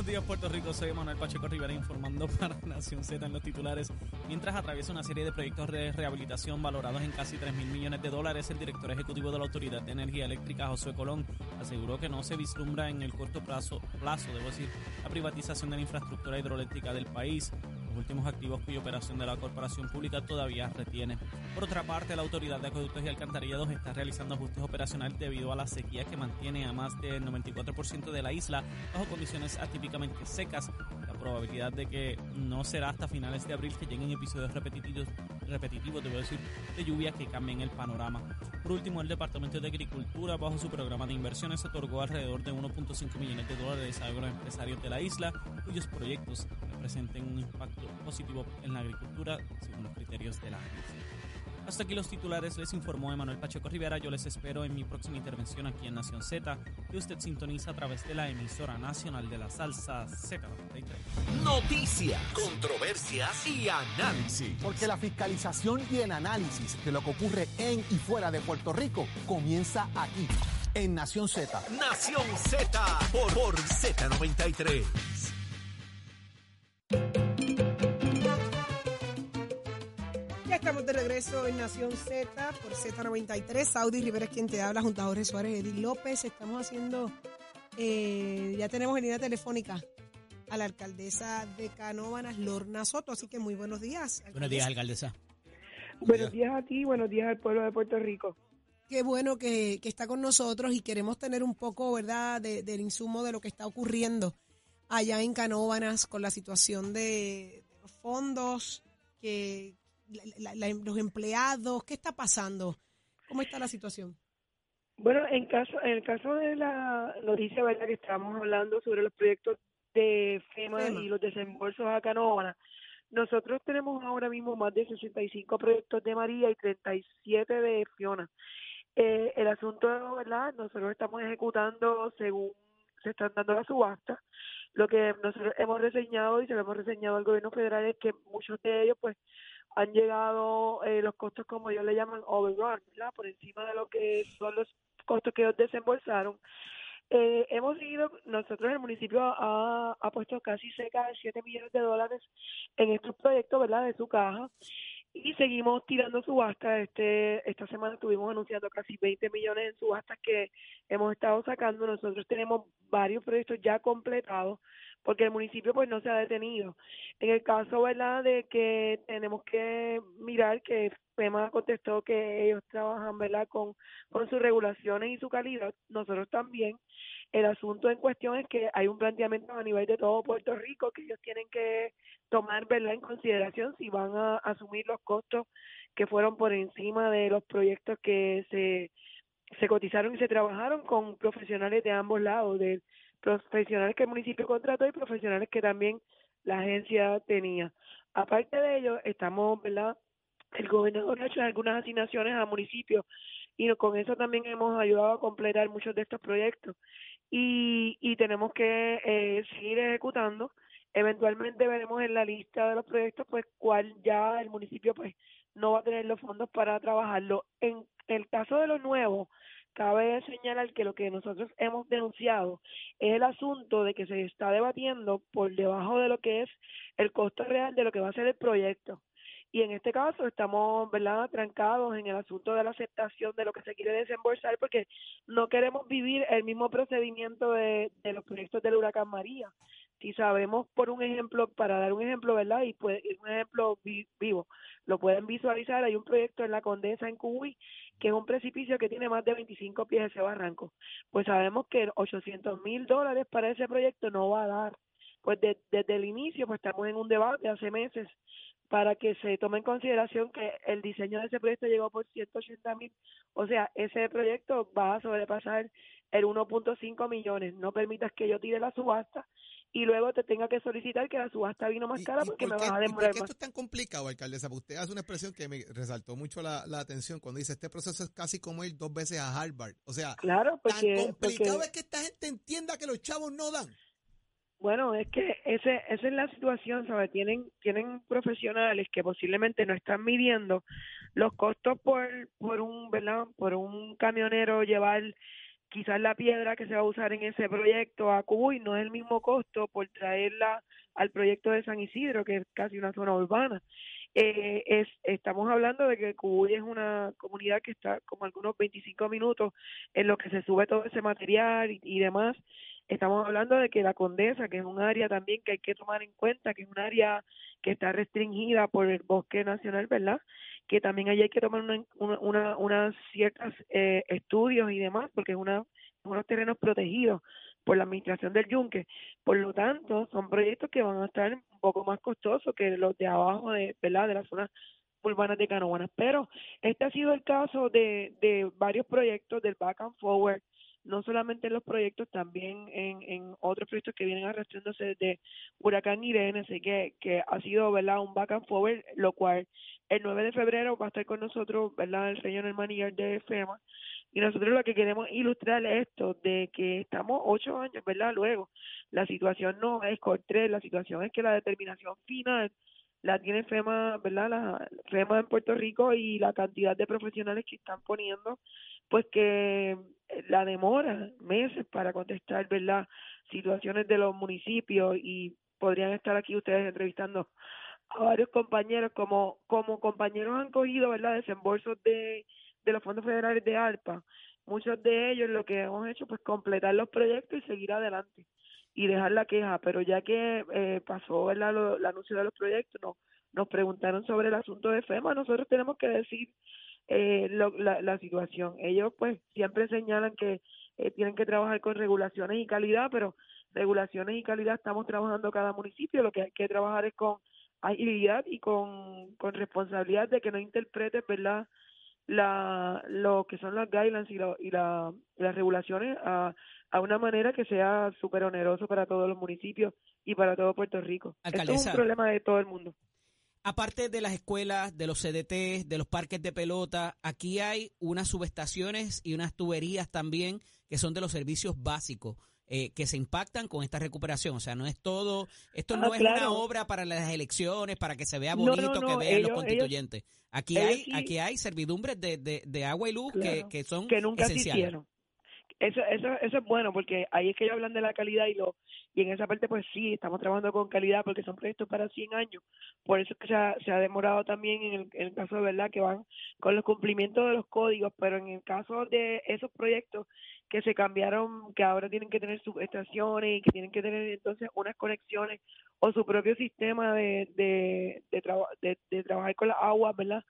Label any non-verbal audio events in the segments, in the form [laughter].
Buenos días, Puerto Rico. Soy Manuel Pacheco Rivera informando [laughs] para Nación Z en los titulares. Mientras atraviesa una serie de proyectos de rehabilitación valorados en casi 3 mil millones de dólares, el director ejecutivo de la Autoridad de Energía Eléctrica, Josué Colón, aseguró que no se vislumbra en el corto plazo, plazo debo decir, la privatización de la infraestructura hidroeléctrica del país los últimos activos cuya operación de la corporación pública todavía retiene. Por otra parte, la Autoridad de Acueductos y Alcantarillados está realizando ajustes operacionales debido a la sequía que mantiene a más del 94% de la isla bajo condiciones atípicamente secas. La probabilidad de que no será hasta finales de abril que lleguen episodios repetitivos, repetitivos debo decir, de lluvia que cambien el panorama. Por último, el Departamento de Agricultura, bajo su programa de inversiones, otorgó alrededor de 1.5 millones de dólares a agroempresarios de la isla, cuyos proyectos representen un impacto positivo en la agricultura según los criterios de la agencia. Hasta aquí los titulares, les informó Emanuel Pacheco Rivera. Yo les espero en mi próxima intervención aquí en Nación Z, que usted sintoniza a través de la emisora nacional de la salsa Z93. Noticias, controversias y análisis. Porque la fiscalización y el análisis de lo que ocurre en y fuera de Puerto Rico comienza aquí en Nación Z. Nación Z por, por Z93. Estamos de regreso en Nación Z por Z93. Saudi Rivera es quien te habla, junto a Jorge Suárez y Edith López. Estamos haciendo, eh, ya tenemos en línea telefónica a la alcaldesa de Canóvanas, Lorna Soto. Así que muy buenos días. Buenos días, alcaldesa. Buenos días a ti, buenos días al pueblo de Puerto Rico. Qué bueno que, que está con nosotros y queremos tener un poco, ¿verdad?, de- del insumo de lo que está ocurriendo allá en Canóvanas con la situación de, de los fondos, que la- la- los empleados, ¿qué está pasando? ¿Cómo está la situación? Bueno, en caso, en el caso de la noticia verdad que estábamos hablando sobre los proyectos de FEMA, FEMA. y los desembolsos a Canóvana, nosotros tenemos ahora mismo más de 65 proyectos de María y 37 de Fiona. Eh, el asunto, ¿verdad? Nosotros estamos ejecutando según se están dando las subastas. Lo que nosotros hemos reseñado y se lo hemos reseñado al gobierno federal es que muchos de ellos, pues, han llegado eh, los costos, como ellos le llaman, overrun, ¿verdad? Por encima de lo que son los costos que ellos desembolsaron. Eh, hemos seguido, nosotros el municipio ha, ha puesto casi cerca de 7 millones de dólares en estos proyectos, ¿verdad? De su caja. Y seguimos tirando subastas. Este, esta semana estuvimos anunciando casi 20 millones en subastas que hemos estado sacando. Nosotros tenemos varios proyectos ya completados porque el municipio pues no se ha detenido. En el caso, ¿verdad?, de que tenemos que mirar que FEMA contestó que ellos trabajan, ¿verdad?, con, con sus regulaciones y su calidad, nosotros también. El asunto en cuestión es que hay un planteamiento a nivel de todo Puerto Rico que ellos tienen que tomar, ¿verdad?, en consideración si van a asumir los costos que fueron por encima de los proyectos que se se cotizaron y se trabajaron con profesionales de ambos lados, de profesionales que el municipio contrató y profesionales que también la agencia tenía. Aparte de ello, estamos, ¿verdad? El gobernador ha hecho algunas asignaciones a municipios y con eso también hemos ayudado a completar muchos de estos proyectos y, y tenemos que eh, seguir ejecutando. Eventualmente veremos en la lista de los proyectos pues cuál ya el municipio pues no va a tener los fondos para trabajarlo. En el caso de los nuevos, cabe señalar que lo que nosotros hemos denunciado es el asunto de que se está debatiendo por debajo de lo que es el costo real de lo que va a ser el proyecto. Y en este caso estamos, ¿verdad?, trancados en el asunto de la aceptación de lo que se quiere desembolsar porque no queremos vivir el mismo procedimiento de, los proyectos del huracán María. Si sabemos, por un ejemplo, para dar un ejemplo, ¿verdad? Y pues, un ejemplo vi- vivo, lo pueden visualizar, hay un proyecto en la Condesa en Cuy que es un precipicio que tiene más de 25 pies ese barranco. Pues sabemos que 800 mil dólares para ese proyecto no va a dar. Pues de- desde el inicio, pues estamos en un debate hace meses para que se tome en consideración que el diseño de ese proyecto llegó por 180 mil. O sea, ese proyecto va a sobrepasar el 1.5 millones. No permitas que yo tire la subasta y luego te tenga que solicitar que la subasta vino más ¿Y- cara porque por me vas a y demorar ¿Por qué esto es tan complicado, alcaldesa? Porque usted hace una expresión que me resaltó mucho la, la atención cuando dice, este proceso es casi como ir dos veces a Harvard. O sea, Claro, tan porque, complicado porque es que esta gente entienda que los chavos no dan. Bueno, es que ese, esa es la situación, ¿sabes? Tienen, tienen profesionales que posiblemente no están midiendo los costos por, por un, ¿verdad? Por un camionero llevar quizás la piedra que se va a usar en ese proyecto a Cubuy no es el mismo costo por traerla al proyecto de San Isidro, que es casi una zona urbana. Eh, es, estamos hablando de que Cubuy es una comunidad que está como algunos 25 minutos en lo que se sube todo ese material y, y demás. Estamos hablando de que la Condesa, que es un área también que hay que tomar en cuenta, que es un área que está restringida por el bosque nacional, ¿verdad? Que también allí hay que tomar una, una, una- unas ciertas eh, estudios y demás, porque es una, unos terrenos protegidos por la administración del Yunque. Por lo tanto, son proyectos que van a estar un poco más costosos que los de abajo, de, ¿verdad? De las zonas urbanas de Canóvanas. Pero este ha sido el caso de, de varios proyectos del Back and Forward, no solamente en los proyectos, también en, en otros proyectos que vienen arrastrándose desde Huracán Irene, así que, que ha sido verdad un back and forward, lo cual el 9 de febrero va a estar con nosotros verdad el regional manager de FEMA. Y nosotros lo que queremos ilustrar es esto de que estamos ocho años verdad luego la situación no es cortés la situación es que la determinación final la tiene FEMA verdad la FEMA en Puerto Rico y la cantidad de profesionales que están poniendo pues que eh, la demora meses para contestar verdad situaciones de los municipios y podrían estar aquí ustedes entrevistando a varios compañeros como como compañeros han cogido verdad desembolsos de de los fondos federales de ARPA. Muchos de ellos lo que hemos hecho pues completar los proyectos y seguir adelante y dejar la queja. Pero ya que eh, pasó verdad lo, el anuncio de los proyectos nos nos preguntaron sobre el asunto de FEMA nosotros tenemos que decir eh, lo- la, la situación ellos pues siempre señalan que eh, tienen que trabajar con regulaciones y calidad pero regulaciones y calidad estamos trabajando cada municipio lo que hay que trabajar es con agilidad y con, con responsabilidad de que no interpretes verdad la lo que son las guidelines y, lo- y, la, las regulaciones a, a una manera que sea súper oneroso para todos los municipios y para todo Puerto Rico. Esto es Alcaldesa. un problema de todo el mundo. Aparte de las escuelas, de los CDT, de los parques de pelota, aquí hay unas subestaciones y unas tuberías también que son de los servicios básicos eh, que se impactan con esta recuperación. O sea, no es todo, esto no Ah, es una obra para las elecciones, para que se vea No, no, bonito, que no, vean los constituyentes. aquí ellos hay, sí- aquí hay servidumbres de, de, de agua y luz que, Claro, que son que nunca se esenciales. hicieron. Eso, eso, eso es bueno porque ahí es que ellos hablan de la calidad y lo y en esa parte pues sí, estamos trabajando con calidad porque son proyectos para 100 años. Por eso es que se ha, se ha demorado también en el, en el caso de verdad que van con los cumplimientos de los códigos, pero en el caso de esos proyectos que se cambiaron, que ahora tienen que tener subestaciones y que tienen que tener entonces unas conexiones o su propio sistema de, de, de, traba- de, de trabajar con las aguas, ¿verdad?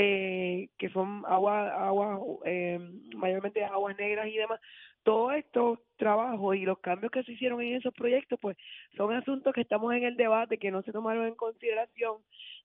Eh, que son agua, agua eh, mayormente aguas negras y demás. Todos estos trabajos y los cambios que se hicieron en esos proyectos, pues son asuntos que estamos en el debate, que no se tomaron en consideración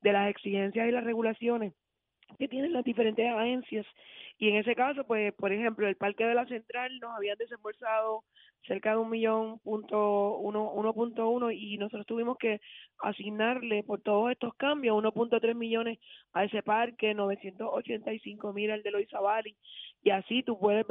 de las exigencias y las regulaciones que tienen las diferentes agencias. Y en ese caso, pues, por ejemplo, el Parque de la Central nos habían desembolsado cerca de un millón punto uno, uno punto uno y nosotros tuvimos que asignarle por todos estos cambios 1.3 millones a ese parque, 985 mil al de Loiza Valley. Y así tú puedes